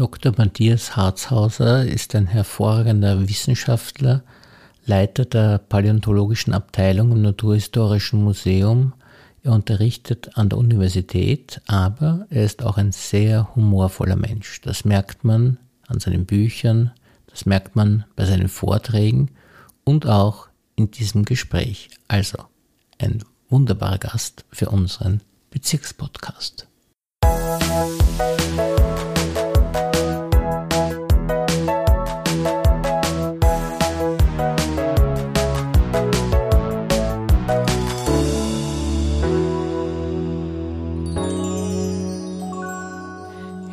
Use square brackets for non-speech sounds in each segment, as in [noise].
Dr. Matthias Harzhauser ist ein hervorragender Wissenschaftler, Leiter der Paläontologischen Abteilung im Naturhistorischen Museum. Er unterrichtet an der Universität, aber er ist auch ein sehr humorvoller Mensch. Das merkt man an seinen Büchern, das merkt man bei seinen Vorträgen und auch in diesem Gespräch. Also ein wunderbarer Gast für unseren Bezirkspodcast.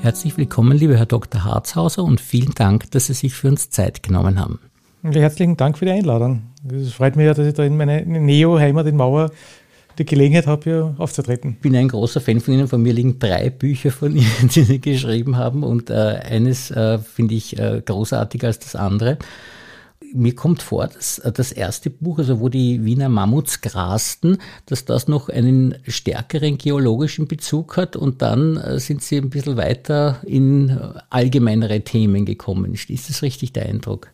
Herzlich willkommen, lieber Herr Dr. Harzhauser, und vielen Dank, dass Sie sich für uns Zeit genommen haben. Herzlichen Dank für die Einladung. Es freut mich ja, dass ich da in meiner Neo-Heimat in Mauer die Gelegenheit habe, hier aufzutreten. Ich bin ein großer Fan von Ihnen. Von mir liegen drei Bücher von [laughs] Ihnen, die Sie geschrieben haben. Und äh, eines äh, finde ich äh, großartiger als das andere mir kommt vor, dass äh, das erste Buch, also wo die Wiener Mammuts grasten, dass das noch einen stärkeren geologischen Bezug hat und dann äh, sind sie ein bisschen weiter in äh, allgemeinere Themen gekommen. Ist das richtig der Eindruck?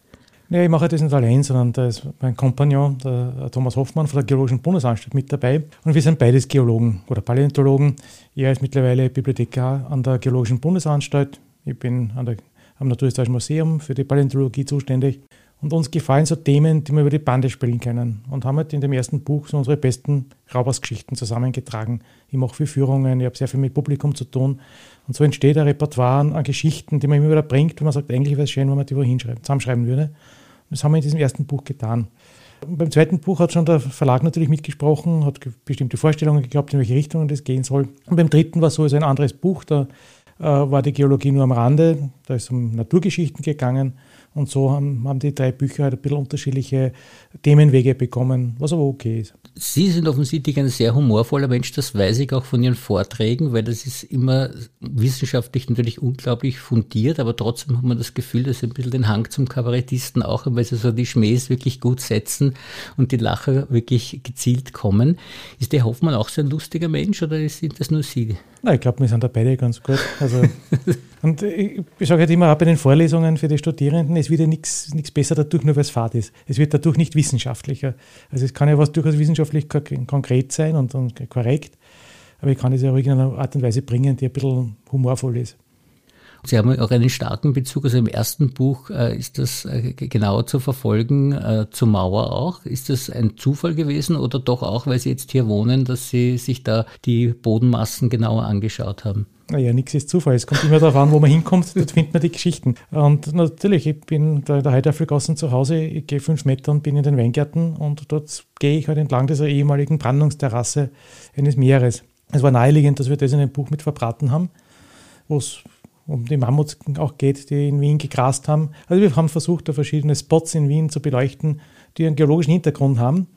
Nee, ich mache das nicht allein, sondern da ist mein Kompagnon, der Thomas Hoffmann von der Geologischen Bundesanstalt mit dabei. Und wir sind beides Geologen oder Paläontologen. Er ist mittlerweile Bibliothekar an der Geologischen Bundesanstalt. Ich bin der, am Naturhistorischen Museum für die Paläontologie zuständig. Und uns gefallen so Themen, die wir über die Bande spielen können. Und haben halt in dem ersten Buch so unsere besten Raubersgeschichten zusammengetragen. Ich mache viel Führungen, ich habe sehr viel mit Publikum zu tun. Und so entsteht ein Repertoire an Geschichten, die man immer wieder bringt, wo man sagt, eigentlich wäre es schön, wenn man die wohin zusammenschreiben würde. Und das haben wir in diesem ersten Buch getan. Und beim zweiten Buch hat schon der Verlag natürlich mitgesprochen, hat bestimmte Vorstellungen gehabt, in welche Richtung das gehen soll. Und beim dritten war so ein anderes Buch, da äh, war die Geologie nur am Rande, da ist es um Naturgeschichten gegangen. Und so haben, haben die drei Bücher halt ein bisschen unterschiedliche Themenwege bekommen, was aber okay ist. Sie sind offensichtlich ein sehr humorvoller Mensch, das weiß ich auch von Ihren Vorträgen, weil das ist immer wissenschaftlich natürlich unglaublich fundiert, aber trotzdem hat man das Gefühl, dass Sie ein bisschen den Hang zum Kabarettisten auch haben, weil Sie so die Schmähs wirklich gut setzen und die Lacher wirklich gezielt kommen. Ist der Hoffmann auch so ein lustiger Mensch oder sind das nur Sie? Na, ich glaube, wir sind da beide ganz gut. Also, [laughs] und ich, ich sage halt immer auch bei den Vorlesungen für die Studierenden, es wird ja nichts besser dadurch, nur weil es Fahrt ist. Es wird dadurch nicht wissenschaftlicher. Also es kann ja was durchaus wissenschaftlich konkret sein und, und korrekt, aber ich kann es ja ruhig in einer Art und Weise bringen, die ein bisschen humorvoll ist. Sie haben auch einen starken Bezug, also im ersten Buch äh, ist das äh, genauer zu verfolgen, äh, zur Mauer auch. Ist das ein Zufall gewesen oder doch auch, weil Sie jetzt hier wohnen, dass Sie sich da die Bodenmassen genauer angeschaut haben? Naja, nichts ist Zufall. Es kommt immer darauf an, wo man hinkommt, dort findet man die Geschichten. Und natürlich, ich bin da in der Heidelfelgassen zu Hause, ich gehe fünf Meter und bin in den Weingärten und dort gehe ich halt entlang dieser ehemaligen Brandungsterrasse eines Meeres. Es war naheliegend, dass wir das in einem Buch mit verbraten haben, wo es um die Mammuts auch geht, die in Wien gegrast haben. Also wir haben versucht, da verschiedene Spots in Wien zu beleuchten, die einen geologischen Hintergrund haben.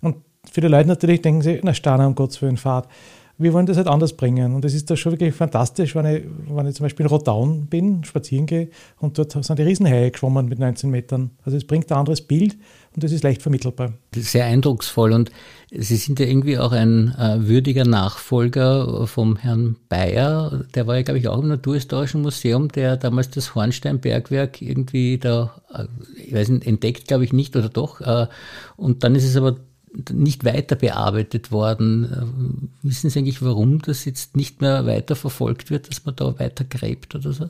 Und viele Leute natürlich denken sich, na Sterne um Gottes Willen, Fahrt. Wir wollen das halt anders bringen. Und es ist da schon wirklich fantastisch, wenn ich, wenn ich zum Beispiel in Rodaun bin, spazieren gehe und dort sind die Riesenhaie geschwommen mit 19 Metern. Also es bringt ein anderes Bild und das ist leicht vermittelbar. Sehr eindrucksvoll und Sie sind ja irgendwie auch ein äh, würdiger Nachfolger vom Herrn Bayer. Der war ja, glaube ich, auch im Naturhistorischen Museum, der damals das Hornsteinbergwerk irgendwie da, äh, ich weiß nicht, entdeckt, glaube ich nicht oder doch. Äh, und dann ist es aber nicht weiter bearbeitet worden. Äh, wissen Sie eigentlich, warum das jetzt nicht mehr weiter verfolgt wird, dass man da weiter gräbt oder so?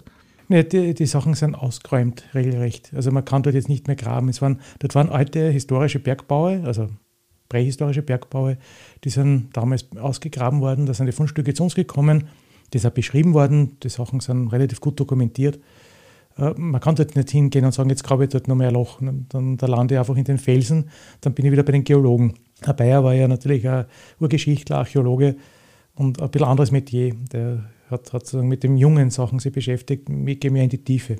Nee, die, die Sachen sind ausgeräumt, regelrecht. Also man kann dort jetzt nicht mehr graben. Es waren, dort waren alte historische Bergbaue, also prähistorische Bergbaue, die sind damals ausgegraben worden. Da sind die Fundstücke zu uns gekommen. Das ist beschrieben worden. Die Sachen sind relativ gut dokumentiert. Äh, man kann dort nicht hingehen und sagen, jetzt grabe ich dort noch mehr Loch. Dann, da lande ich einfach in den Felsen. Dann bin ich wieder bei den Geologen. Herr Bayer war ja natürlich ein Urgeschichtler, Archäologe und ein bisschen anderes Metier. Der hat, hat mit den jungen Sachen sich beschäftigt, ich gehe mehr in die Tiefe.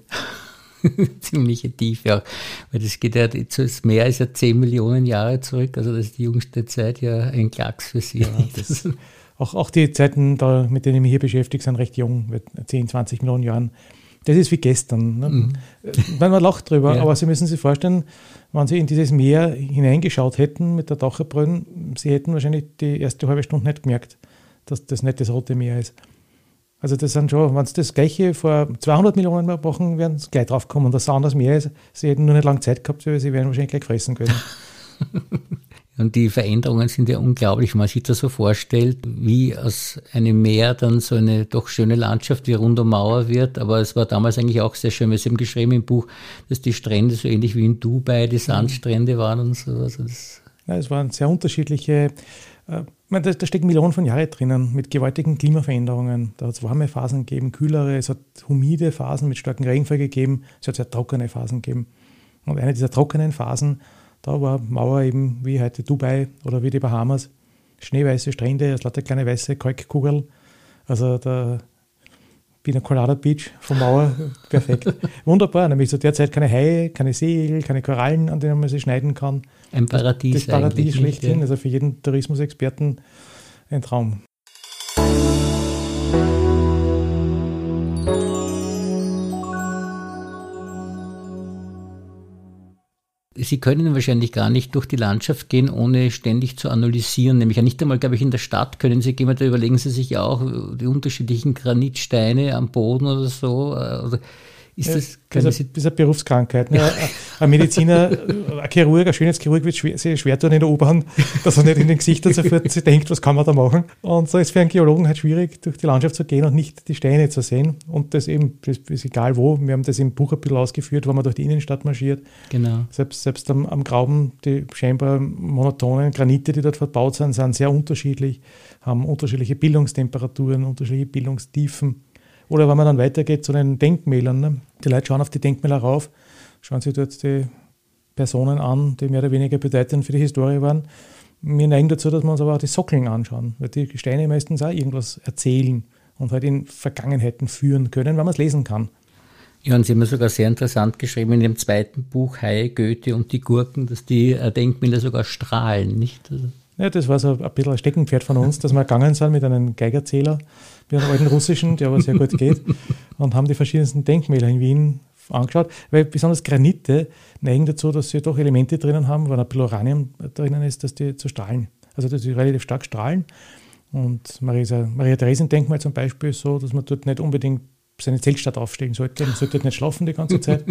[laughs] Ziemliche Tiefe auch. Weil das geht ja, das Meer ist ja 10 Millionen Jahre zurück, also das ist die jüngste Zeit ja ein Klacks für Sie. Ja, das, [laughs] auch, auch die Zeiten, da, mit denen ich mich hier beschäftige, sind recht jung, 10, 20 Millionen Jahren. Das ist wie gestern. Ne? Mhm. Man lacht drüber, [laughs] ja. aber Sie müssen sich vorstellen, wenn Sie in dieses Meer hineingeschaut hätten mit der Taucherbrille, Sie hätten wahrscheinlich die erste halbe Stunde nicht gemerkt, dass das nicht das Rote Meer ist. Also das sind schon, wenn sie das gleiche vor 200 Millionen Mal machen, werden sie gleich drauf kommen, dass es anders mehr ist. Sie hätten nur nicht lange Zeit gehabt, weil sie werden wahrscheinlich gleich fressen können. [laughs] Und die Veränderungen sind ja unglaublich, wenn man sich das so vorstellt, wie aus einem Meer dann so eine doch schöne Landschaft wie rund um Mauer wird. Aber es war damals eigentlich auch sehr schön, weil Sie haben geschrieben im Buch, dass die Strände so ähnlich wie in Dubai die Sandstrände waren und so. Also das ja, es waren sehr unterschiedliche äh, da, da stecken Millionen von Jahren drinnen mit gewaltigen Klimaveränderungen. Da hat es warme Phasen gegeben, kühlere, es hat humide Phasen mit starkem Regenfall gegeben, es hat sehr trockene Phasen gegeben. Und eine dieser trockenen Phasen, da war Mauer eben wie heute Dubai oder wie die Bahamas, schneeweiße Strände, es lauter kleine weiße Kalkkugeln. Also der Pina Colada Beach von Mauer, [laughs] perfekt. Wunderbar, nämlich zu der Zeit keine Haie, keine Seeigel, keine Korallen, an denen man sie schneiden kann. Ein Paradies. Das, das Paradies schlechthin, ja. also für jeden Tourismusexperten ein Traum. Sie können wahrscheinlich gar nicht durch die Landschaft gehen, ohne ständig zu analysieren. Nämlich nicht einmal, glaube ich, in der Stadt können Sie gehen, da überlegen Sie sich auch die unterschiedlichen Granitsteine am Boden oder so. Oder ist das, das, ist, eine, das ist eine Berufskrankheit. Ne? [laughs] Ein Mediziner, ein Chirurg, ein Schönheitschirurg wird schwer, sehr schwer tun in der U-Bahn, dass er nicht in den Gesichtern sofort sich denkt, was kann man da machen. Und so ist für einen Geologen halt schwierig, durch die Landschaft zu gehen und nicht die Steine zu sehen. Und das eben, das ist egal wo. Wir haben das im Buch ein bisschen ausgeführt, wo man durch die Innenstadt marschiert. Genau. Selbst, selbst am, am Grauben, die scheinbar monotonen Granite, die dort verbaut sind, sind sehr unterschiedlich, haben unterschiedliche Bildungstemperaturen, unterschiedliche Bildungstiefen. Oder wenn man dann weitergeht zu den Denkmälern. Ne? Die Leute schauen auf die Denkmäler rauf, schauen sich dort die Personen an, die mehr oder weniger bedeutend für die Historie waren. Wir neigen dazu, dass wir uns aber auch die Sockeln anschauen, weil die Steine meistens auch irgendwas erzählen und halt in Vergangenheiten führen können, wenn man es lesen kann. Ja, und Sie haben ja sogar sehr interessant geschrieben in dem zweiten Buch Haie, Goethe und die Gurken, dass die äh, Denkmäler sogar strahlen, nicht? Also ja, das war so ein bisschen ein Steckenpferd von uns, dass wir gegangen sind mit einem Geigerzähler, mit einem alten russischen, der aber sehr gut geht, [laughs] und haben die verschiedensten Denkmäler in Wien angeschaut, weil besonders Granite neigen dazu, dass sie doch Elemente drinnen haben, wenn ein bisschen Uranium drinnen ist, dass die zu strahlen. Also dass die relativ stark strahlen. Und Maria, Maria Theresien-Denkmal zum Beispiel ist so, dass man dort nicht unbedingt seine Zeltstadt aufstellen sollte. Man sollte dort nicht schlafen die ganze Zeit.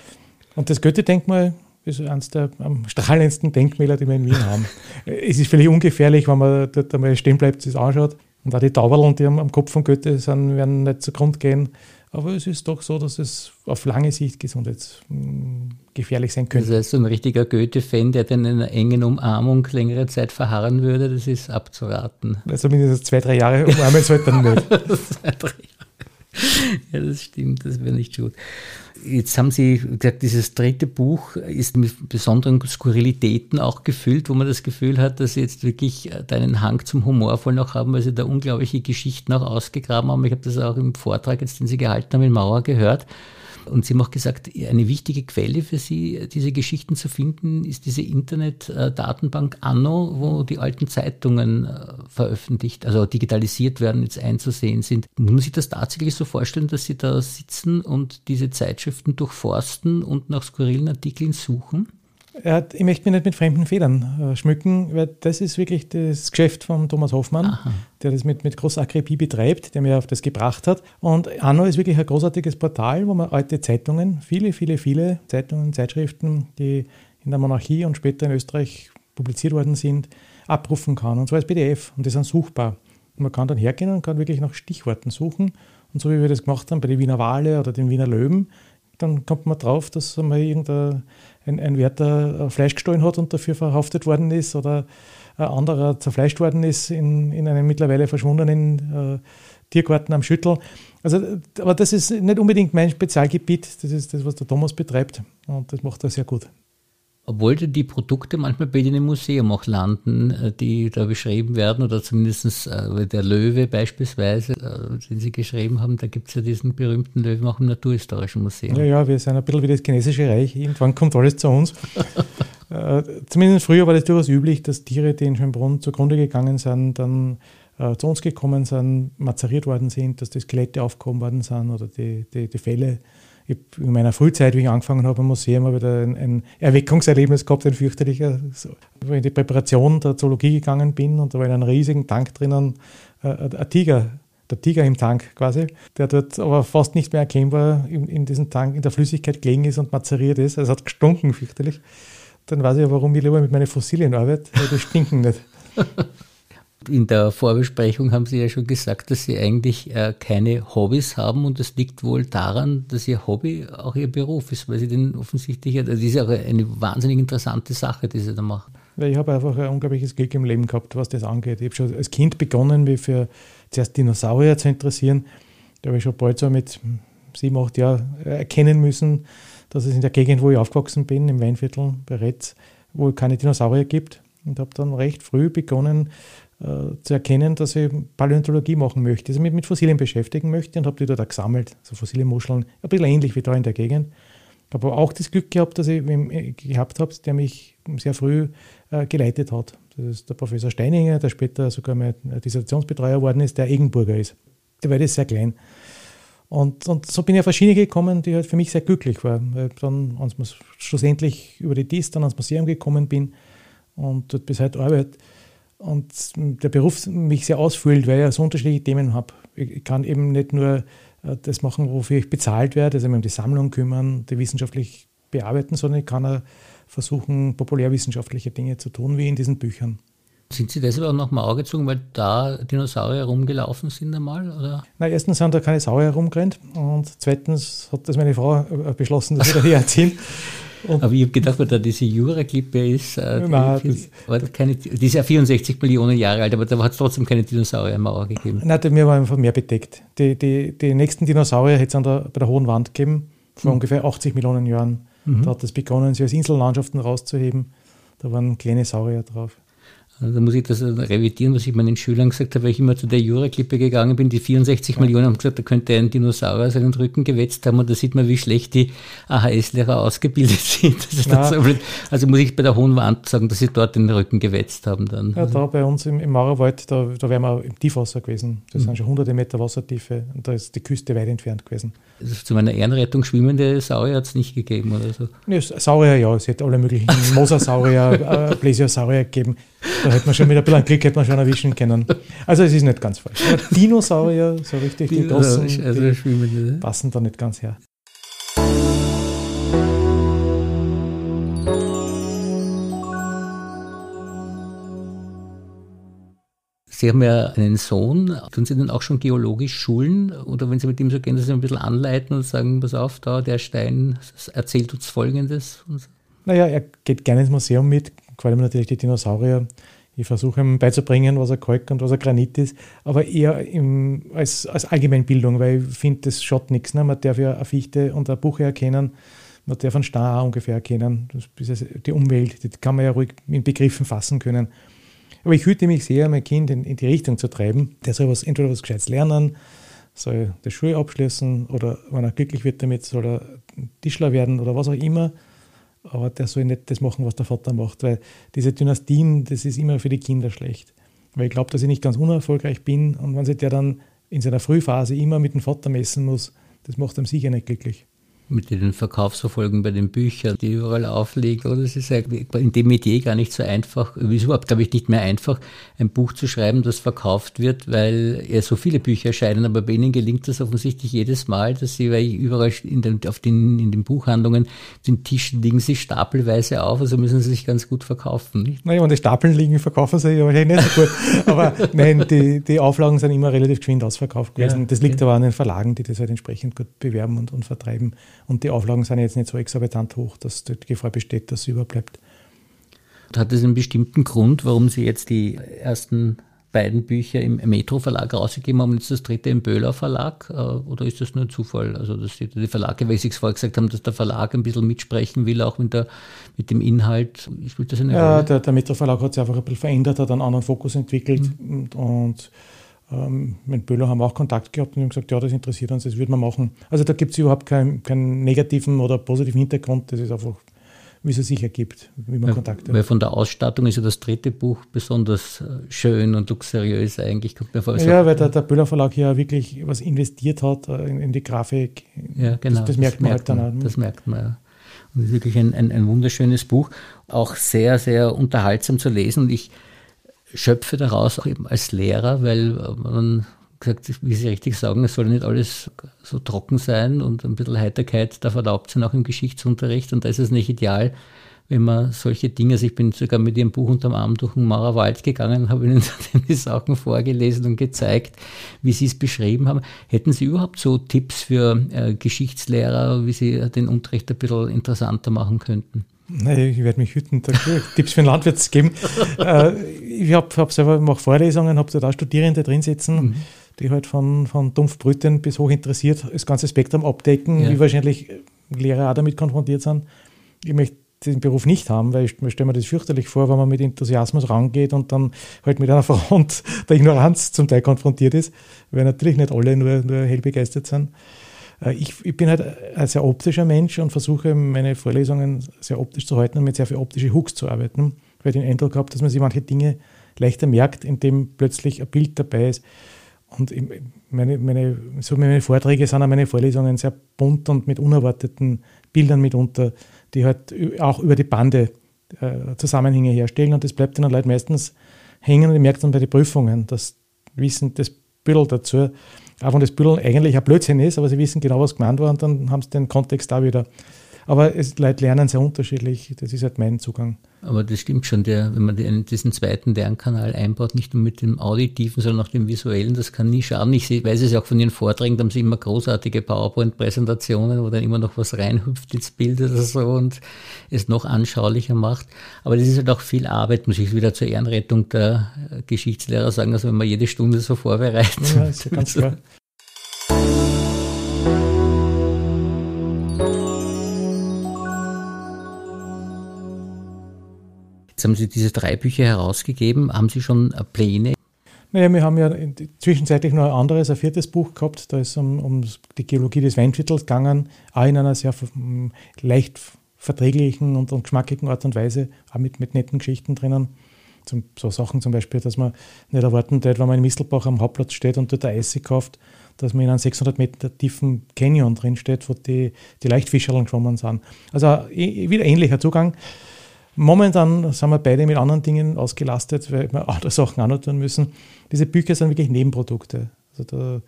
[laughs] Und das Goethe-Denkmal ist eines der am strahlendsten Denkmäler, die wir in Wien haben. Es ist völlig ungefährlich, wenn man dort einmal stehen bleibt, sich anschaut. Und auch die Tauberln, die am, Kopf von Goethe sind, werden nicht zugrunde gehen. Aber es ist doch so, dass es auf lange Sicht gesundheitsgefährlich sein könnte. Das heißt, so ein richtiger Goethe-Fan, der dann in einer engen Umarmung längere Zeit verharren würde, das ist abzuraten. Also mindestens zwei, drei Jahre umarmen sollte dann nicht. [laughs] zwei, drei. Ja, das stimmt, das wäre nicht gut. Jetzt haben Sie gesagt, dieses dritte Buch ist mit besonderen Skurrilitäten auch gefüllt, wo man das Gefühl hat, dass Sie jetzt wirklich äh, deinen Hang zum Humorvoll noch haben, weil Sie da unglaubliche Geschichten auch ausgegraben haben. Ich habe das auch im Vortrag, jetzt, den Sie gehalten haben in Mauer, gehört. Und Sie haben auch gesagt, eine wichtige Quelle für Sie, diese Geschichten zu finden, ist diese Internet-Datenbank Anno, wo die alten Zeitungen äh, veröffentlicht, also digitalisiert werden, jetzt einzusehen sind. Muss man sich das tatsächlich so vorstellen, dass Sie da sitzen und diese Zeitschriften durchforsten und nach skurrilen Artikeln suchen? Ich möchte mich nicht mit fremden Federn äh, schmücken, weil das ist wirklich das Geschäft von Thomas Hoffmann, Aha. der das mit, mit großer Akribie betreibt, der mir auf das gebracht hat. Und Anno ist wirklich ein großartiges Portal, wo man alte Zeitungen, viele, viele, viele Zeitungen, Zeitschriften, die in der Monarchie und später in Österreich publiziert worden sind, abrufen kann. Und zwar als PDF. Und die sind suchbar. Und man kann dann hergehen und kann wirklich nach Stichworten suchen. Und so wie wir das gemacht haben bei den Wiener Wale oder den Wiener Löwen, dann kommt man drauf, dass mal irgendein ein, ein Wärter Fleisch gestohlen hat und dafür verhaftet worden ist oder ein anderer zerfleischt worden ist in, in einem mittlerweile verschwundenen äh, Tiergarten am Schüttel. Also, aber das ist nicht unbedingt mein Spezialgebiet, das ist das, was der Thomas betreibt und das macht er sehr gut. Obwohl die Produkte manchmal bei Ihnen im Museum auch landen, äh, die da beschrieben werden, oder zumindest äh, der Löwe beispielsweise, äh, den Sie geschrieben haben, da gibt es ja diesen berühmten Löwen auch im Naturhistorischen Museum. Ja, ja, wir sind ein bisschen wie das chinesische Reich. Irgendwann kommt alles zu uns. [laughs] zumindest früher war das durchaus üblich, dass Tiere, die in Schönbrunn zugrunde gegangen sind, dann zu uns gekommen sind, mazeriert worden sind, dass die Skelette aufgehoben worden sind oder die, die, die Fälle ich in meiner Frühzeit, wie ich angefangen habe im Museum, habe ich da ein, ein Erweckungserlebnis gehabt, ein fürchterlicher, wo ich in die Präparation der Zoologie gegangen bin und da war in einem riesigen Tank drinnen äh, ein Tiger der Tiger im Tank quasi, der dort aber fast nicht mehr erkennbar in, in diesem Tank, in der Flüssigkeit gelegen ist und mazeriert ist. Also es hat gestunken fürchterlich. Dann weiß ich ja, warum ich lieber mit meinen Fossilien arbeite, weil die stinken nicht. [laughs] In der Vorbesprechung haben Sie ja schon gesagt, dass Sie eigentlich äh, keine Hobbys haben und das liegt wohl daran, dass Ihr Hobby auch Ihr Beruf ist, weil Sie den offensichtlich, also das ist auch eine wahnsinnig interessante Sache, die Sie da machen. Weil ich habe einfach ein unglaubliches Glück im Leben gehabt, was das angeht. Ich habe schon als Kind begonnen, mich für zuerst Dinosaurier zu interessieren. Da habe ich schon bald so mit sieben, acht Jahren erkennen müssen, dass es in der Gegend, wo ich aufgewachsen bin, im Weinviertel bei Retz, wohl keine Dinosaurier gibt. Und habe dann recht früh begonnen zu erkennen, dass ich Paläontologie machen möchte, also mich mit Fossilien beschäftigen möchte und habe die dort gesammelt, so fossile Muscheln, ein bisschen ähnlich wie da in der Gegend. Ich habe auch das Glück gehabt, dass ich wen gehabt habe, der mich sehr früh äh, geleitet hat. Das ist der Professor Steininger, der später sogar mein Dissertationsbetreuer geworden ist, der Egenburger ist. Der war das sehr klein. Und, und so bin ich auf verschiedene gekommen, die halt für mich sehr glücklich waren. Dann, als man schlussendlich über die DIS dann ans Museum gekommen bin und dort bis heute arbeite, und der Beruf mich sehr ausfüllt, weil ich so unterschiedliche Themen habe. Ich kann eben nicht nur äh, das machen, wofür ich bezahlt werde, also mich um die Sammlung kümmern, die wissenschaftlich bearbeiten, sondern ich kann auch versuchen, populärwissenschaftliche Dinge zu tun, wie in diesen Büchern. Sind Sie deshalb auch noch mal Auge gezogen, weil da Dinosaurier rumgelaufen sind einmal? Oder? Na, erstens sind da keine Saurier herumgerannt und zweitens hat das meine Frau äh, beschlossen, dass wir da herziehen. [laughs] Und Aber ich habe gedacht, weil da diese Jura-Klippe ist, äh, Nein, die, das, keine, die ist ja 64 Millionen Jahre alt, aber da hat es trotzdem keine Dinosauriermauer gegeben. Nein, mir war einfach mehr bedeckt. Die, die, die nächsten Dinosaurier hätte es bei der Hohen Wand gegeben, vor mhm. ungefähr 80 Millionen Jahren. Mhm. Da hat es begonnen, sie als Insellandschaften rauszuheben. Da waren kleine Saurier drauf. Da muss ich das revidieren, was ich meinen Schülern gesagt habe, weil ich immer zu der Jura-Klippe gegangen bin. Die 64 ja. Millionen haben gesagt, da könnte ein Dinosaurier seinen Rücken gewetzt haben und da sieht man, wie schlecht die AHS-Lehrer ausgebildet [laughs] sind. Also, so also, muss ich bei der Hohen Wand sagen, dass sie dort den Rücken gewetzt haben. Dann. Ja, da bei uns im, im Mauerwald, da, da wären wir im Tiefwasser gewesen. Das mhm. sind schon hunderte Meter Wassertiefe und da ist die Küste weit entfernt gewesen. Also zu meiner Ehrenrettung schwimmende Saurier hat es nicht gegeben oder so? Nee, Saurier ja, es hätte alle möglichen [laughs] Mosasaurier, äh, Plesiosaurier gegeben. Da hätte man schon mit ein bisschen Glück hätte man schon erwischen können. Also es ist nicht ganz falsch. Aber Dinosaurier, so richtig die großen, also die passen da nicht ganz her. Sie haben ja einen Sohn. Tun Sie denn auch schon geologisch schulen? Oder wenn Sie mit ihm so gehen, dass Sie ein bisschen anleiten und sagen, pass auf, da der Stein erzählt uns Folgendes? Naja, er geht gerne ins Museum mit, vor allem natürlich die Dinosaurier. Ich versuche ihm beizubringen, was er Kalk und was er Granit ist, aber eher im, als, als Allgemeinbildung, weil ich finde, das schaut nichts. Ne? Man darf ja eine Fichte und eine Buche erkennen, man darf einen Stein auch ungefähr erkennen. Ist die Umwelt, die kann man ja ruhig in Begriffen fassen können. Aber ich hüte mich sehr, mein Kind in, in die Richtung zu treiben. Der soll was, entweder was Gescheites lernen, soll die Schule abschließen oder wenn er glücklich wird damit, soll er Tischler werden oder was auch immer aber der soll nicht das machen, was der Vater macht, weil diese Dynastien, das ist immer für die Kinder schlecht. Weil ich glaube, dass ich nicht ganz unerfolgreich bin und wenn sich der dann in seiner Frühphase immer mit dem Vater messen muss, das macht ihm sicher nicht glücklich mit den Verkaufsverfolgen bei den Büchern, die überall aufliegen. Oder es ist in dem Metier gar nicht so einfach, es ist überhaupt, glaube ich, nicht mehr einfach, ein Buch zu schreiben, das verkauft wird, weil ja so viele Bücher erscheinen. Aber bei Ihnen gelingt das offensichtlich jedes Mal, dass Sie, weil überall in den, auf den, in den Buchhandlungen, den Tischen liegen sie stapelweise auf, also müssen sie sich ganz gut verkaufen. Nicht? Naja, und die Stapeln liegen, verkaufen sie ja wahrscheinlich nicht so gut. aber [laughs] nein, die, die Auflagen sind immer relativ geschwind ausverkauft gewesen. Ja, das liegt ja. aber an den Verlagen, die das halt entsprechend gut bewerben und, und vertreiben. Und die Auflagen sind jetzt nicht so exorbitant hoch, dass die Gefahr besteht, dass es überbleibt. Hat es einen bestimmten Grund, warum Sie jetzt die ersten beiden Bücher im Metro Verlag rausgegeben haben und jetzt das dritte im Böhler Verlag? Äh, oder ist das nur ein Zufall? Also, dass die, die Verlage, weil Sie es vorher gesagt haben, dass der Verlag ein bisschen mitsprechen will, auch mit, der, mit dem Inhalt. Spielt das eine ja, Rolle? Der, der Metro Verlag hat sich einfach ein bisschen verändert, hat einen anderen Fokus entwickelt mhm. und, und ähm, mit Böhler haben wir auch Kontakt gehabt und haben gesagt, ja, das interessiert uns, das würde man machen. Also da gibt es überhaupt keinen, keinen negativen oder positiven Hintergrund, das ist einfach, wie es sich ergibt, wie man weil, Kontakt hat. Weil von der Ausstattung ist ja das dritte Buch besonders äh, schön und luxuriös eigentlich, kommt mir vor. Ja, weil der, der Böhler Verlag hier wirklich was investiert hat äh, in, in die Grafik. Ja, genau. Das, das merkt das man halt dann auch. Das merkt man, ja. Und es ist wirklich ein, ein, ein wunderschönes Buch, auch sehr, sehr unterhaltsam zu lesen und ich schöpfe daraus auch eben als Lehrer, weil man gesagt, wie Sie richtig sagen, es soll nicht alles so trocken sein und ein bisschen Heiterkeit darf erlaubt sein, auch im Geschichtsunterricht. Und da ist es nicht ideal, wenn man solche Dinge, also ich bin sogar mit Ihrem Buch unterm Arm durch den Maurer Wald gegangen, habe Ihnen [laughs] die Sachen vorgelesen und gezeigt, wie Sie es beschrieben haben. Hätten Sie überhaupt so Tipps für äh, Geschichtslehrer, wie Sie den Unterricht ein bisschen interessanter machen könnten? Nee, ich werde mich hüten, Tipps für den Landwirt zu geben. [laughs] äh, ich habe hab selber mache Vorlesungen, habe da Studierende drin sitzen, mhm. die halt von, von Dumpfbrüten bis hoch interessiert das ganze Spektrum abdecken, ja. wie wahrscheinlich Lehrer auch damit konfrontiert sind. Ich möchte den Beruf nicht haben, weil ich, ich stelle mir das fürchterlich vor, wenn man mit Enthusiasmus rangeht und dann halt mit einer [laughs] Front der Ignoranz zum Teil konfrontiert ist, weil natürlich nicht alle nur, nur hell begeistert sind. Äh, ich, ich, bin halt ein sehr optischer Mensch und versuche meine Vorlesungen sehr optisch zu halten und mit sehr viel optische Hooks zu arbeiten, weil den Eindruck habe, dass man sich manche Dinge leichter merkt, indem plötzlich ein Bild dabei ist. Und meine, meine, so meine Vorträge sind auch meine Vorlesungen sehr bunt und mit unerwarteten Bildern mitunter die halt auch über die Bande äh, Zusammenhänge herstellen und das bleibt den Leuten meistens hängen und ich merke dann bei den Prüfungen, dass Wissen das Büttel dazu, auch wenn das Büttel eigentlich ein Blödsinn ist, aber sie wissen genau, was gemeint war und dann haben sie den Kontext da wieder. Aber es, Leute lernen sehr unterschiedlich, das ist halt mein Zugang. Aber das stimmt schon, der, wenn man den, diesen zweiten Lernkanal einbaut, nicht nur mit dem Auditiven, sondern auch dem Visuellen, das kann nie schaden. Ich weiß es ja auch von Ihren Vorträgen, da haben Sie immer großartige PowerPoint-Präsentationen, wo dann immer noch was reinhüpft ins Bild oder so und es noch anschaulicher macht. Aber das ist halt auch viel Arbeit, muss ich wieder zur Ehrenrettung der Geschichtslehrer sagen, also wenn man jede Stunde so vorbereitet. Ja, ist ja ganz klar. Jetzt haben Sie diese drei Bücher herausgegeben. Haben Sie schon Pläne? Naja, wir haben ja zwischenzeitlich noch ein anderes, ein viertes Buch gehabt. Da ist um, um die Geologie des Weinviertels gegangen, auch in einer sehr leicht verträglichen und, und geschmackigen Art und Weise, auch mit, mit netten Geschichten drinnen. Zum, so Sachen zum Beispiel, dass man nicht erwarten wird, wenn man in Mistelbach am Hauptplatz steht und dort Eis kauft, dass man in einem 600 Meter tiefen Canyon drin steht, wo die, die Leichtfischerln geschwommen sind. Also wieder ähnlicher Zugang. Momentan sind wir beide mit anderen Dingen ausgelastet, weil wir andere Sachen auch noch tun müssen. Diese Bücher sind wirklich Nebenprodukte. Also da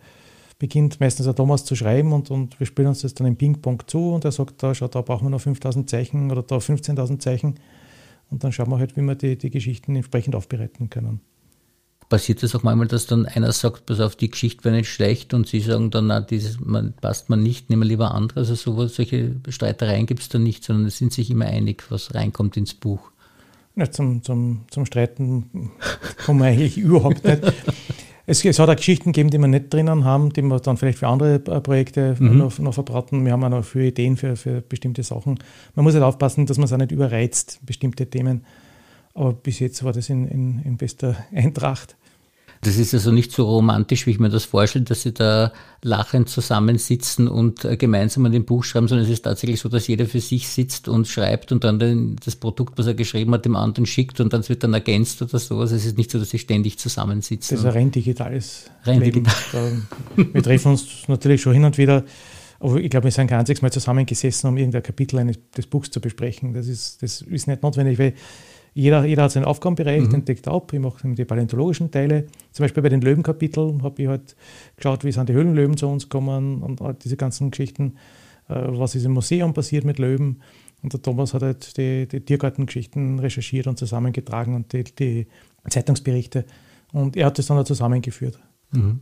beginnt meistens der Thomas zu schreiben und, und wir spielen uns das dann im Ping-Pong zu und er sagt, da, schau, da brauchen wir noch 5000 Zeichen oder da 15.000 Zeichen. Und dann schauen wir halt, wie wir die, die Geschichten entsprechend aufbereiten können. Passiert es auch manchmal, dass dann einer sagt, pass auf, die Geschichte wäre nicht schlecht und sie sagen dann, na, dieses man, passt man nicht, nehmen wir lieber andere. Also sowas, solche Streitereien gibt es da nicht, sondern es sind sich immer einig, was reinkommt ins Buch. Ja, zum, zum, zum Streiten kommen wir eigentlich überhaupt nicht. Es, es, hat auch Geschichten gegeben, die wir nicht drinnen haben, die wir dann vielleicht für andere äh, Projekte mhm. noch, noch, verbraten. Wir haben auch noch viele Ideen für, für bestimmte Sachen. Man muss halt aufpassen, dass man es auch nicht überreizt, bestimmte Themen. Aber bis jetzt war das in, in, in bester Eintracht. Das ist also nicht so romantisch, wie ich mir das vorstelle, dass sie da lachend zusammensitzen und äh, gemeinsam an dem Buch schreiben, sondern es ist tatsächlich so, dass jeder für sich sitzt und schreibt und dann den, das Produkt, was er geschrieben hat, dem anderen schickt und dann wird dann ergänzt oder sowas. Es ist nicht so, dass sie ständig zusammensitzen. Das ist ein rein digitales rein Leben. Digital. wir treffen uns natürlich schon hin und wieder, aber ich glaube, wir sind kein einziges Mal zusammengesessen, um irgendein Kapitel eines, des Buchs zu besprechen. Das ist, das ist nicht notwendig, weil jeder, jeder hat seinen Aufgabenbereich, mhm. den deckt ab. Ich mache die paläontologischen Teile. Zum Beispiel bei den Löwenkapiteln habe ich halt geschaut, wie sind die Höhlenlöwen zu uns gekommen und halt diese ganzen Geschichten, äh, was ist im Museum passiert mit Löwen. Und der Thomas hat halt die, die Tiergartengeschichten recherchiert und zusammengetragen und die, die Zeitungsberichte. Und er hat das dann auch zusammengeführt. Mhm.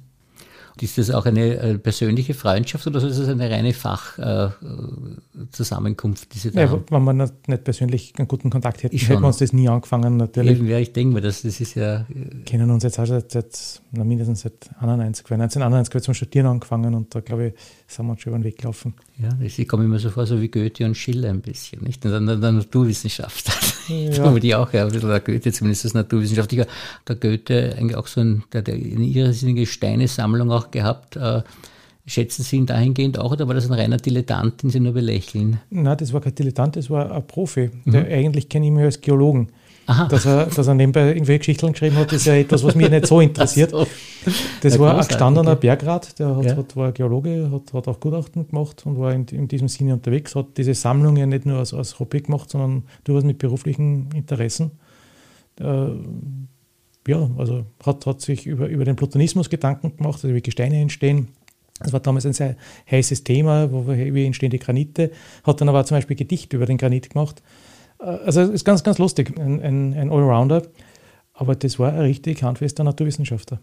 Ist das auch eine äh, persönliche Freundschaft oder ist das eine reine Fachzusammenkunft, äh, diese da ja, Wenn man nicht persönlich einen guten Kontakt hätte, hätten wir uns das nie angefangen. Natürlich. Irgendwie, ich denke mir, das, das ist ja. Wir kennen uns jetzt auch seit, seit na, mindestens seit 91, weil 1991 haben wir zum Studieren angefangen und da glaube ich, sind wir uns schon über den Weg gelaufen. Ja, ich komme immer so vor, so wie Goethe und Schiller ein bisschen, nicht? In der, der Naturwissenschaft. [laughs] Ja. Aber die auch, ja, ein bisschen der Goethe, zumindest das Naturwissenschaftlicher. Der Goethe eigentlich auch so ein, der, der eine irrsinnige Steinesammlung auch gehabt. Äh, schätzen Sie ihn dahingehend auch oder war das ein reiner Dilettant, den Sie nur belächeln? Nein, das war kein Dilettant, das war ein Profi. Mhm. eigentlich kenne ich ihn als Geologen. Aha. Dass, er, dass er nebenbei irgendwelche Geschichten geschrieben hat, ist ja etwas, was mich nicht so [laughs] interessiert. Das ja, war ein gestandener Bergrat, der hat, ja. hat, war Geologe, hat, hat auch Gutachten gemacht und war in, in, diesem Sinne unterwegs, hat diese Sammlungen nicht nur als, als Hobby gemacht, sondern durchaus mit beruflichen Interessen. Äh, ja, also hat, hat sich über, über den Plutonismus Gedanken gemacht, also wie Gesteine entstehen. Das war damals ein sehr heißes Thema, wo wie entstehen die Granite. Hat dann aber zum Beispiel Gedichte über den Granit gemacht. Äh, also ist ganz, ganz lustig, ein, ein, ein Allrounder. Aber das war ein richtig handfester Naturwissenschaftler.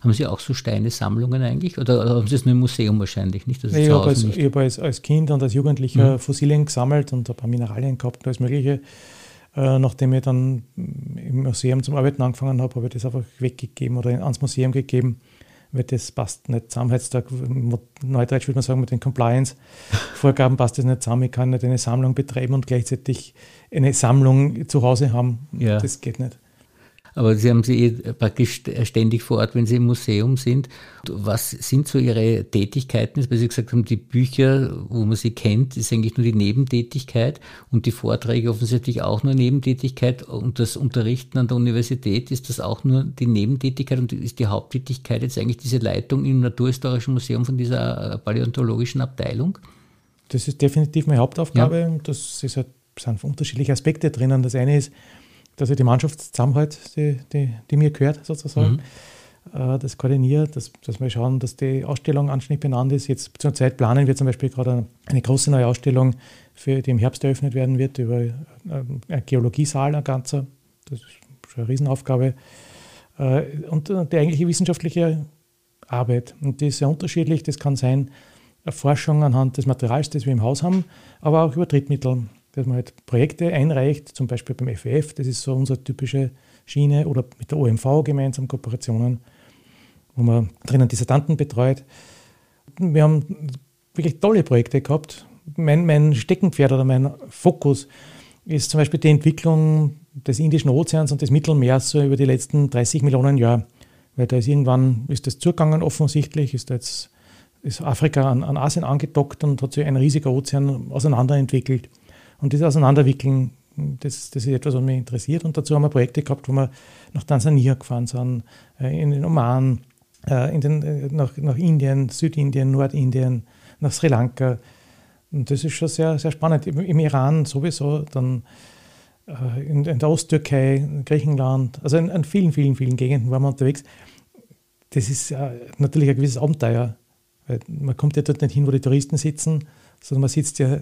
Haben Sie auch so Steinesammlungen eigentlich? Oder haben Sie es nur im Museum wahrscheinlich? Nicht, dass ich habe als, hab als, als, Kind und als Jugendlicher mhm. Fossilien gesammelt und ein paar Mineralien gehabt, alles Mögliche. Äh, nachdem ich dann im Museum zum Arbeiten angefangen habe, habe ich das einfach weggegeben oder ans Museum gegeben, weil das passt nicht zusammen. Heutzutage, Neudeutsch würde man sagen, mit den Compliance-Vorgaben passt das nicht zusammen. Ich kann nicht eine Sammlung betreiben und gleichzeitig eine Sammlung zu Hause haben. Ja. Das geht nicht. Aber Sie haben sie eh praktisch ständig vor Ort, wenn Sie im Museum sind. Was sind so Ihre Tätigkeiten? Weil Sie gesagt haben, die Bücher, wo man sie kennt, ist eigentlich nur die Nebentätigkeit und die Vorträge offensichtlich auch nur Nebentätigkeit und das Unterrichten an der Universität ist das auch nur die Nebentätigkeit und ist die Haupttätigkeit jetzt eigentlich diese Leitung im Naturhistorischen Museum von dieser äh, paläontologischen Abteilung? Das ist definitiv meine Hauptaufgabe ja. das ist halt, sind unterschiedliche Aspekte drinnen. Das eine ist, dass ich die Mannschaftszusammenhalt, die, die, die mir gehört sozusagen, mhm. äh, das koordiniert, dass, dass wir schauen, dass die Ausstellung anständig benannt ist. Jetzt zur Zeit planen wir zum Beispiel gerade eine große neue Ausstellung, für, die im Herbst eröffnet werden wird, über äh, einen Geologiesaal, ein ganzer. Das ist schon eine Riesenaufgabe. Äh, und die eigentliche wissenschaftliche Arbeit. Und die ist sehr unterschiedlich. Das kann sein, Forschung anhand des Materials, das wir im Haus haben, aber auch über Drittmittel dass man halt Projekte einreicht, zum Beispiel beim FWF, das ist so unsere typische Schiene, oder mit der OMV gemeinsam Kooperationen, wo man drinnen Dissertanten betreut. Wir haben wirklich tolle Projekte gehabt. Mein, mein Steckenpferd oder mein Fokus ist zum Beispiel die Entwicklung des Indischen Ozeans und des Mittelmeers so über die letzten 30 Millionen Jahre. Weil da ist irgendwann ist das zugegangen offensichtlich, ist jetzt ist Afrika an, an Asien angedockt und hat sich ein riesiger Ozean auseinanderentwickelt. Und dieses Auseinanderwickeln, das, das ist etwas, was mich interessiert. Und dazu haben wir Projekte gehabt, wo wir nach Tansania gefahren sind, äh, in den Oman, äh, in den, äh, nach, nach Indien, Südindien, Nordindien, nach Sri Lanka. Und das ist schon sehr, sehr spannend. Im, im Iran sowieso, dann in, in, der Osttürkei, Griechenland, also in, in, vielen, vielen, vielen Gegenden waren wir unterwegs. Das ist natürlich ein gewisses Abenteuer. Weil man kommt ja dort nicht hin, wo die Touristen sitzen, sondern man sitzt ja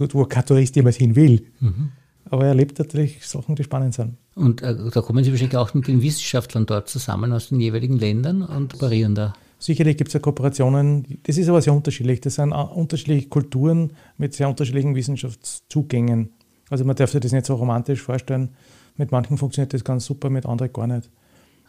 dort, wo kein Tourist jemals hin will. Mhm. Aber er erlebt natürlich Sachen, die spannend sind. Und äh, da kommen Sie wahrscheinlich auch mit den Wissenschaftlern dort zusammen aus den jeweiligen Ländern und operieren da. Sicherlich gibt es ja Kooperationen, das ist aber sehr unterschiedlich. Das sind unterschiedliche Kulturen mit sehr unterschiedlichen Wissenschaftszugängen. Also man darf sich das nicht so romantisch vorstellen. Mit manchen funktioniert das ganz super, mit anderen gar nicht.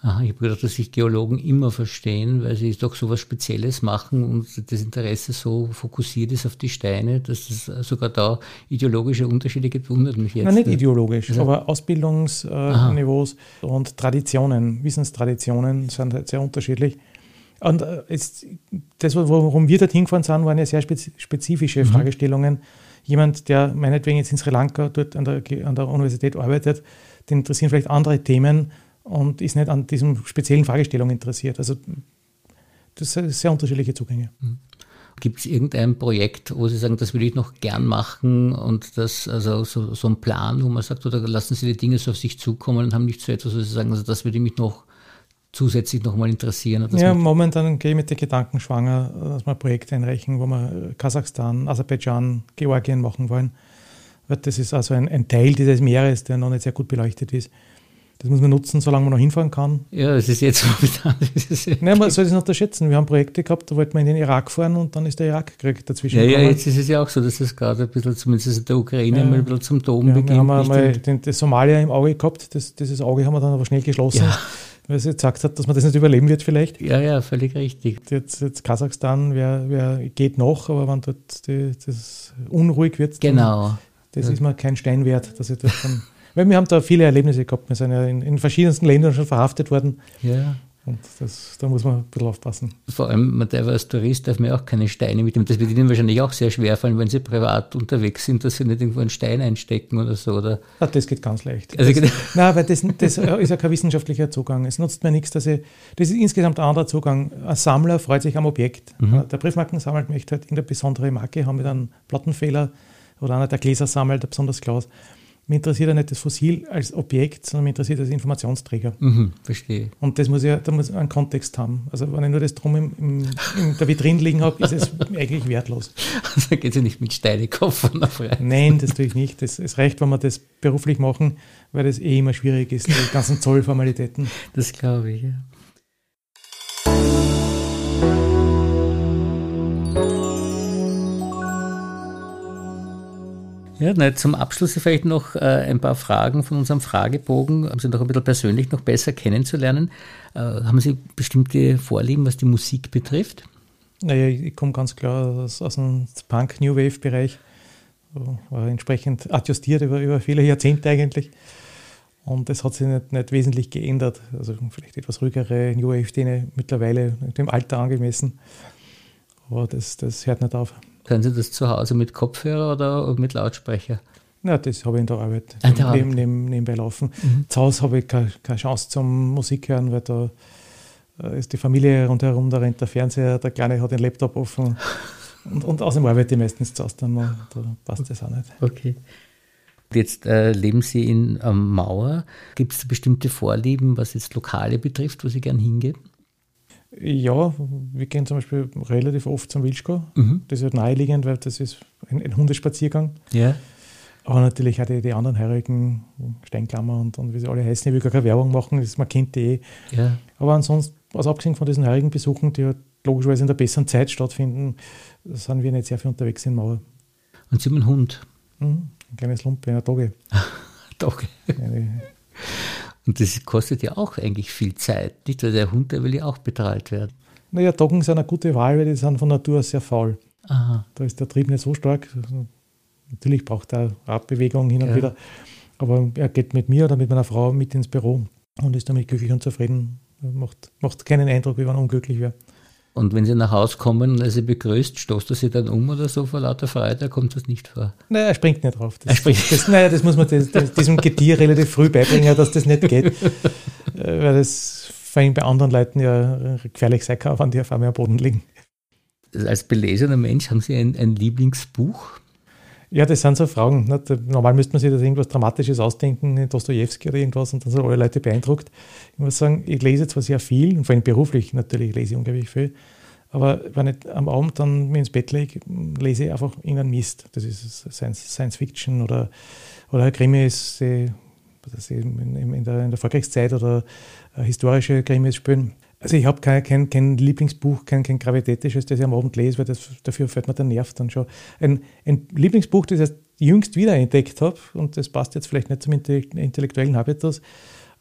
Aha, ich habe gedacht, dass sich Geologen immer verstehen, weil sie doch so was Spezielles machen und das Interesse so fokussiert ist auf die Steine, dass es sogar da ideologische Unterschiede gibt, wundert mich jetzt. Nein, nicht ideologisch, also, aber Ausbildungsniveaus äh, und Traditionen, Wissenstraditionen sind halt sehr unterschiedlich. Und äh, jetzt, das, worum wir dort hingefahren sind, waren ja sehr spezifische mhm. Fragestellungen. Jemand, der meinetwegen jetzt in Sri Lanka dort an der, an der Universität arbeitet, den interessieren vielleicht andere Themen und ist nicht an diesem speziellen Fragestellung interessiert. Also das sind sehr unterschiedliche Zugänge. Mhm. Gibt es irgendein Projekt, wo Sie sagen, das würde ich noch gern machen und das, also so, so ein Plan, wo man sagt, oder lassen Sie die Dinge so auf sich zukommen und haben nicht so etwas, wo Sie sagen, also das würde mich noch zusätzlich nochmal interessieren? ja, momentan gehe ich mit den Gedanken schwanger, dass wir ein Projekt einreichen, wo wir Kasachstan, Aserbaidschan, Georgien machen wollen. Das ist also ein, ein Teil dieses Meeres, der noch nicht sehr gut beleuchtet ist. Das muss man nutzen, solange man noch hinfahren kann. Ja, es ist jetzt [laughs] momentan. Nein, man soll das nicht unterschätzen. Wir haben Projekte gehabt, da wollten wir in den Irak fahren und dann ist der Irakkrieg dazwischen. Ja, ja, jetzt ist es ja auch so, dass es gerade ein bisschen, zumindest in der Ukraine, ja. mal ein bisschen zum Toben ja, beginnt. Wir haben einmal den, das Somalia im Auge gehabt, das, dieses Auge haben wir dann aber schnell geschlossen. Ja. Weil sie gesagt hat, dass man das nicht überleben wird, vielleicht. Ja, ja, völlig richtig. Jetzt, jetzt Kasachstan wer, wer geht noch, aber wenn dort die, das unruhig wird, genau. das ja. ist mir kein Stein wert, dass ich dort dann weil wir haben da viele Erlebnisse gehabt. Wir sind ja in, in verschiedensten Ländern schon verhaftet worden. Ja. Und das, da muss man ein bisschen aufpassen. Vor allem, man darf als Tourist darf man auch keine Steine mitnehmen. Das wird Ihnen wahrscheinlich auch sehr schwer fallen, wenn Sie privat unterwegs sind, dass Sie nicht irgendwo einen Stein einstecken oder so. Oder? Ja, das geht ganz leicht. Also das, [laughs] nein, weil das, das ist ja kein wissenschaftlicher Zugang. Es nutzt mir nichts, dass ich. Das ist insgesamt ein anderer Zugang. Ein Sammler freut sich am Objekt. Mhm. Der Briefmarkensammler möchte halt in der besondere Marke haben mit einem Plattenfehler oder einer, der Gläser sammelt, ein besonderes Glas mich interessiert ja nicht das Fossil als Objekt, sondern mich interessiert als Informationsträger. Mhm, verstehe. Und das muss ja, da muss einen Kontext haben. Also wenn ich nur das drum im, im, in der Vitrine liegen habe, ist es [laughs] eigentlich wertlos. Also geht es ja nicht mit Steinekoffern auf rein. Nein, das tue ich nicht. Das, es reicht, wenn wir das beruflich machen, weil das eh immer schwierig ist, die ganzen [laughs] Zollformalitäten. Das glaube ich, ja. Ja, na, zum Abschluss vielleicht noch äh, ein paar Fragen von unserem Fragebogen, um Sie noch ein bisschen persönlich noch besser kennenzulernen. Äh, haben Sie bestimmte Vorlieben, was die Musik betrifft? Naja, ich komme ganz klar aus, aus dem Punk-New Wave-Bereich, war entsprechend adjustiert über, über viele Jahrzehnte eigentlich. Und das hat sich nicht, nicht wesentlich geändert. Also vielleicht etwas ruhigere New Wave-Szene mittlerweile dem Alter angemessen. Aber das, das hört nicht auf. Können Sie das zu Hause mit Kopfhörer oder mit Lautsprecher? Ja, das habe ich in der Arbeit ah, der neben, neben, nebenbei laufen. Mhm. Zu Hause habe ich keine, keine, Chance zum Musik hören, weil da äh, ist die Familie rundherum, da rennt der Fernseher, der Kleine hat den Laptop offen. [laughs] Und, und außerdem arbeite ich meistens zu Hause, dann, da passt das auch nicht. Okay. Jetzt äh, leben Sie in ähm, Mauer. Gibt es bestimmte Vorlieben, was jetzt Lokale betrifft, wo Sie gern hingehen? Ja, wir gehen zum Beispiel relativ oft zum Wilschko. Mhm. Das ist halt naheliegend, weil das ist ein, ein Hundespaziergang. Ja. Aber natürlich auch die, die anderen heurigen Steinklammer und, und wie sie alle heißen, ich will gar keine Werbung machen, das, man kennt die eh. Ja. Aber ansonsten, also abgesehen von diesen heurigen Besuchen, die halt logischerweise in der besseren Zeit stattfinden, sind wir nicht sehr viel unterwegs in Mauer. Und Sie haben einen Hund? Mhm, ein kleines Lump, eine Dogge. Dogge. Und das kostet ja auch eigentlich viel Zeit, nicht? Weil der Hund, der will ja auch betreut werden. Naja, Doggen sind eine gute Wahl, weil die sind von Natur aus sehr faul. Aha. Da ist der Trieb nicht so stark. Natürlich braucht er Abbewegung hin und ja. wieder. Aber er geht mit mir oder mit meiner Frau mit ins Büro und ist damit glücklich und zufrieden. Macht, macht keinen Eindruck, wie man unglücklich wäre. Und wenn Sie nach Hause kommen und er Sie begrüßt, stoßt er Sie dann um oder so vor lauter Freude? Kommt das nicht vor? Nein, er springt nicht drauf. Das, er springt. Das, naja, das muss man das, das, diesem Getier relativ früh beibringen, dass das nicht geht. [laughs] Äh, weil das vor allem bei anderen Leuten ja gefährlich sein kann, wenn die auf einmal am Boden liegen. Als belesener Mensch haben Sie ein, ein Lieblingsbuch? Ja, das sind so Fragen. Nicht? Normal müsste man sich das irgendwas Dramatisches ausdenken, Dostoevsky oder irgendwas, und dann sind alle Leute beeindruckt. Ich muss sagen, ich lese zwar sehr viel, und vor allem beruflich natürlich lese ich unglaublich viel, aber wenn ich am Abend dann ins Bett lege, lese ich einfach irgendeinen Mist. Das ist Science, Science Fiction oder, oder Krimis, die, in, in, der, in der Vorkriegszeit oder historische Krimis spielen. Also ich habe kein, kein, kein, Lieblingsbuch, kein, kein gravitätisches, das ich am Abend lese, weil das, dafür fällt mir der Nerv dann schon. Ein, ein Lieblingsbuch, das ich erst jüngst wiederentdeckt habe, und das passt jetzt vielleicht nicht zum intellektuellen Habitus,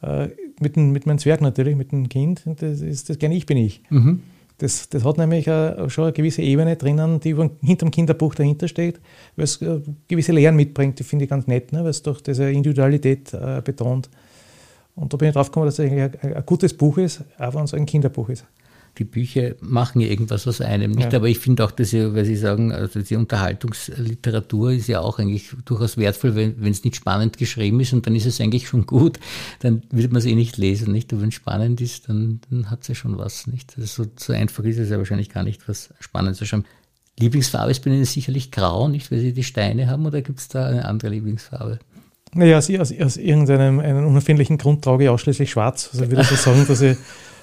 äh, mit, dem, mit meinem Zwerg natürlich, mit dem Kind, das ist das gerne Ich bin ich. Mhm. Das, das hat nämlich äh, schon eine gewisse Ebene drinnen, die hinter dem Kinderbuch dahinter steht, weil es äh, gewisse Lehren mitbringt, die finde ich ganz nett, ne, weil es doch diese Individualität äh, betont. Und da bin ich drauf gekommen, dass es eigentlich ein, ein, gutes Buch ist, auch wenn es ein Kinderbuch ist. Die Bücher machen ja irgendwas aus einem, nicht? Ja. Aber ich finde auch, dass sie, weil Sie sagen, also die Unterhaltungsliteratur ist ja auch eigentlich durchaus wertvoll, wenn es nicht spannend geschrieben ist und dann ist es eigentlich schon gut, dann wird man es eh nicht lesen, nicht? Aber wenn es spannend ist, dann, dann hat es ja schon was, nicht? Also so, so einfach ist es ja wahrscheinlich gar nicht, was spannend zu schreiben. Lieblingsfarbe ist bei Ihnen sicherlich grau, nicht, weil Sie die Steine haben, oder gibt es da eine andere Lieblingsfarbe? Naja, aus, aus, aus irgendeinem einen unerfindlichen Grund trage ich ausschließlich schwarz. Also ich würde so sagen, dass ich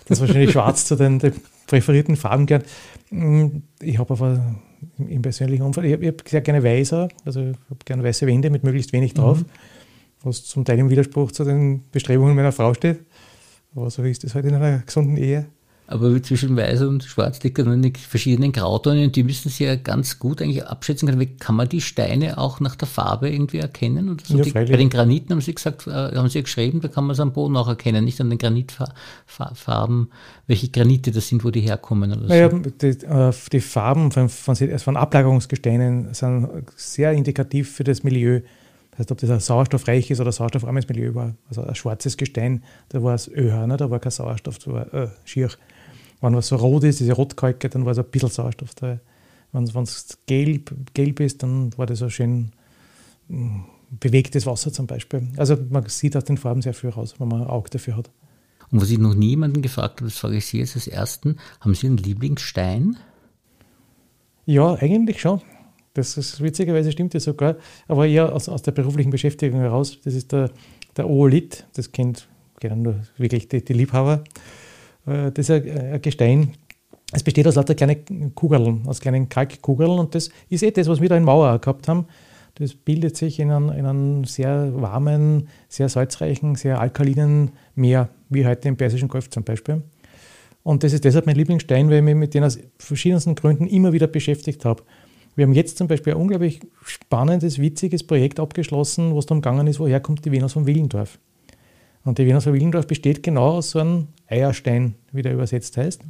das wahrscheinlich schwarz zu den, den, präferierten Farben gehört. Hm, ich habe aber im, im, persönlichen Umfeld, ich habe hab sehr gerne weißer, also ich habe gerne weiße Wände mit möglichst wenig drauf, mhm. was zum Teil im Widerspruch zu den Bestrebungen meiner Frau steht. Aber so ist das halt in einer gesunden Ehe. Aber zwischen Weiß und Schwarz liegt dann die verschiedenen Grautöne die müssen Sie ja ganz gut eigentlich abschätzen können. Kann man die Steine auch nach der Farbe irgendwie erkennen? Oder so? Ja, die, bei den Graniten haben Sie gesagt, äh, haben Sie ja geschrieben, da kann man es am Boden auch erkennen, nicht an den Granitfarben, welche Granite das sind, wo die herkommen oder naja, so. die, äh, die Farben von, von, von Ablagerungsgesteinen sind sehr indikativ für das Milieu. Das heißt, ob das ein sauerstoffreiches oder sauerstoffarmes Milieu war. Also ein schwarzes Gestein, da war es ÖH, ne? da war kein Sauerstoff, da war äh, schier. Wenn was so rot ist, diese Rotkalke, dann war es ein bisschen Sauerstoff da. Wenn es gelb, gelb ist, dann war das so schön mm, bewegtes Wasser zum Beispiel. Also man sieht aus den Farben sehr viel raus, wenn man ein Auge dafür hat. Und was ich noch nie jemanden gefragt habe, das frage ich Sie jetzt als Ersten, haben Sie einen Lieblingsstein? Ja, eigentlich schon. Das ist witzigerweise stimmt ja sogar, aber eher aus, aus der beruflichen Beschäftigung heraus. Das ist der, der Oolith, das kennt, kennen nur wirklich die, die Liebhaber. Äh, das ist ein, ein Gestein, es besteht aus lauter kleinen Kugeln, aus kleinen Kalkkugeln und das ist eh das, was wir da in Mauer gehabt haben. Das bildet sich in einem, in einem sehr warmen, sehr salzreichen, sehr alkalinen Meer, wie heute im Persischen Golf zum Beispiel. Und das ist deshalb mein Lieblingsstein, weil ich mich mit denen aus verschiedensten Gründen immer wieder beschäftigt habe. Wir haben jetzt zum Beispiel ein unglaublich spannendes, witziges Projekt abgeschlossen, wo es darum gegangen ist, woher kommt die Venus von Willendorf. Und die Venus von Willendorf besteht genau aus so einem Eierstein, wie der übersetzt heißt.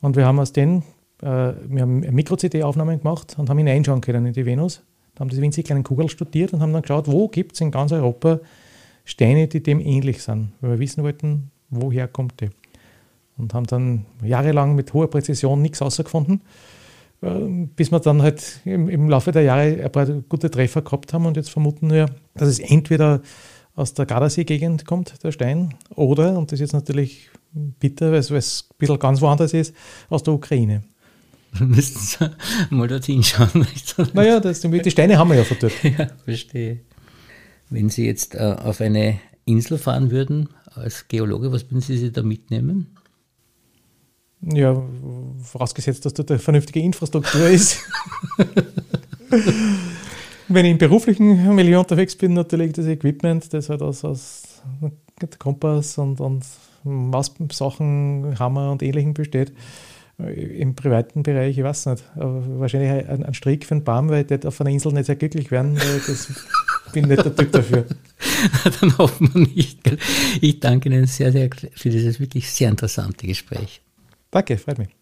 Und wir haben aus den, äh, wir haben Mikro-CD-Aufnahmen gemacht und haben ihn einschauen können in die Venus da haben diese winzig kleinen Kugeln studiert und haben dann geschaut, wo gibt es in ganz Europa Steine, die dem ähnlich sind, weil wir wissen wollten, woher kommt die. Und haben dann jahrelang mit hoher Präzision nichts herausgefunden, äh, bis wir dann halt im, im, Laufe der Jahre ein paar gute Treffer gehabt haben und jetzt vermuten wir, dass es entweder aus der Gardasee-Gegend kommt, der Stein, oder, und das ist jetzt natürlich bitter, weil es ein bisschen ganz woanders ist, aus der Ukraine. [laughs] müssten Sie mal dorthin schauen. naja, das, die Steine haben wir ja von dort. [laughs] ja, verstehe. Wenn Sie jetzt äh, auf eine Insel fahren würden, als Geologe, was würden Sie sich da mitnehmen? Ja, vorausgesetzt, dass dort eine vernünftige Infrastruktur ist. [laughs] Wenn ich im beruflichen Milieu unterwegs bin, natürlich das Equipment, das halt aus, aus Kompass und, und Maßsachen, Hammer und Ähnlichem besteht. Im privaten Bereich, ich weiß nicht, aber wahrscheinlich ein, ein Strick für einen Baum, weil die auf einer Insel nicht sehr glücklich werden, weil das [laughs] bin nicht der Typ dafür. [laughs] Dann hoffen wir nicht. Ich danke Ihnen sehr, sehr für dieses wirklich sehr interessante Gespräch. Danke, freut mich.